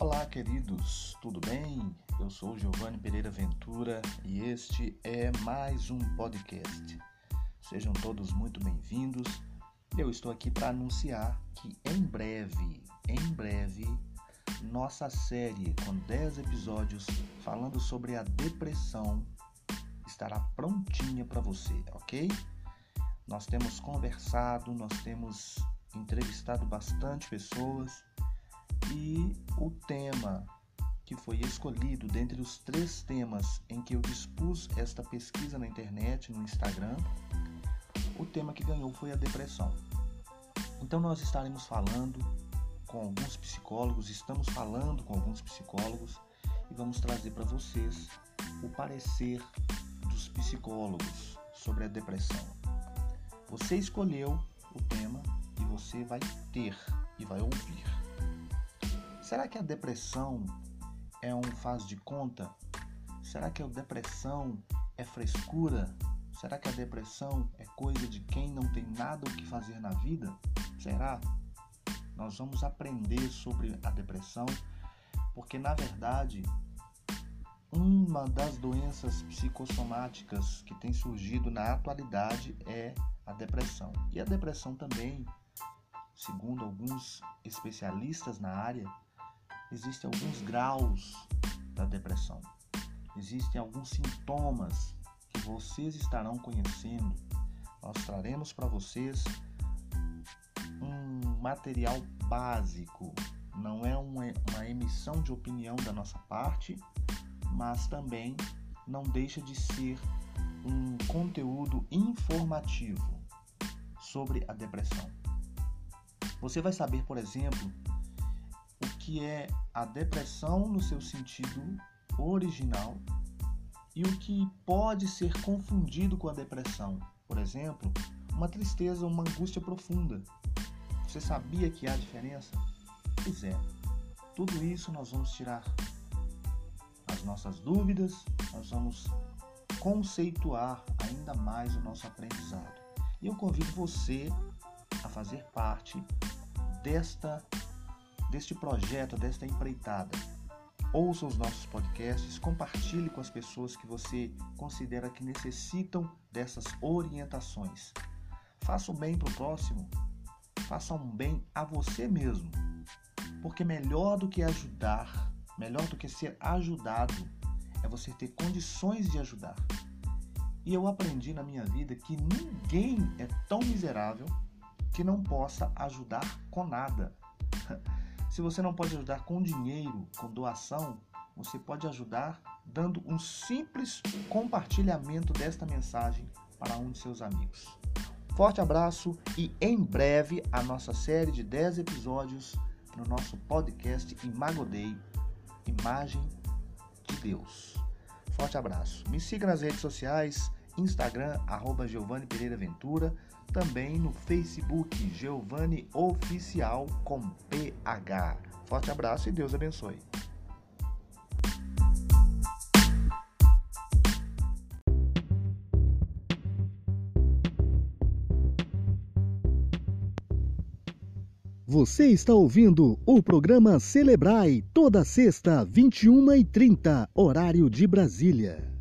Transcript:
Olá, queridos, tudo bem? Eu sou Giovanni Pereira Ventura e este é mais um podcast. Sejam todos muito bem-vindos. Eu estou aqui para anunciar que em breve, em breve, nossa série com 10 episódios falando sobre a depressão estará prontinha para você, ok? Nós temos conversado, nós temos entrevistado bastante pessoas e o tema que foi escolhido dentre os três temas em que eu dispus esta pesquisa na internet, no Instagram, o tema que ganhou foi a depressão. Então nós estaremos falando com alguns psicólogos, estamos falando com alguns psicólogos e vamos trazer para vocês o parecer dos psicólogos sobre a depressão. Você escolheu o tema e você vai ter e vai ouvir. Será que a depressão é um faz de conta? Será que a depressão é frescura? Será que a depressão é coisa de quem não tem nada o que fazer na vida? Será? Nós vamos aprender sobre a depressão, porque na verdade, uma das doenças psicossomáticas que tem surgido na atualidade é a depressão. E a depressão também, segundo alguns especialistas na área, existem alguns graus da depressão. Existem alguns sintomas que vocês estarão conhecendo. Nós traremos para vocês um material básico. Não é uma, uma emissão de opinião da nossa parte, mas também não deixa de ser um conteúdo informativo sobre a depressão. Você vai saber, por exemplo, que é a depressão no seu sentido original e o que pode ser confundido com a depressão. Por exemplo, uma tristeza, uma angústia profunda. Você sabia que há diferença? Pois é. Tudo isso nós vamos tirar as nossas dúvidas, nós vamos conceituar ainda mais o nosso aprendizado. E eu convido você a fazer parte desta deste projeto, desta empreitada. Ouça os nossos podcasts, compartilhe com as pessoas que você considera que necessitam dessas orientações. Faça um bem para o próximo, faça um bem a você mesmo. Porque melhor do que ajudar, melhor do que ser ajudado, é você ter condições de ajudar. E eu aprendi na minha vida que ninguém é tão miserável que não possa ajudar com nada. Se você não pode ajudar com dinheiro, com doação, você pode ajudar dando um simples compartilhamento desta mensagem para um de seus amigos. Forte abraço e em breve a nossa série de 10 episódios no nosso podcast Imagodei, Imagem de Deus. Forte abraço. Me siga nas redes sociais, Instagram, arroba Giovanni Pereira Ventura, também no Facebook Giovanni Oficial com PH. Forte abraço e Deus abençoe. Você está ouvindo o programa Celebrai toda sexta, 21h30, horário de Brasília.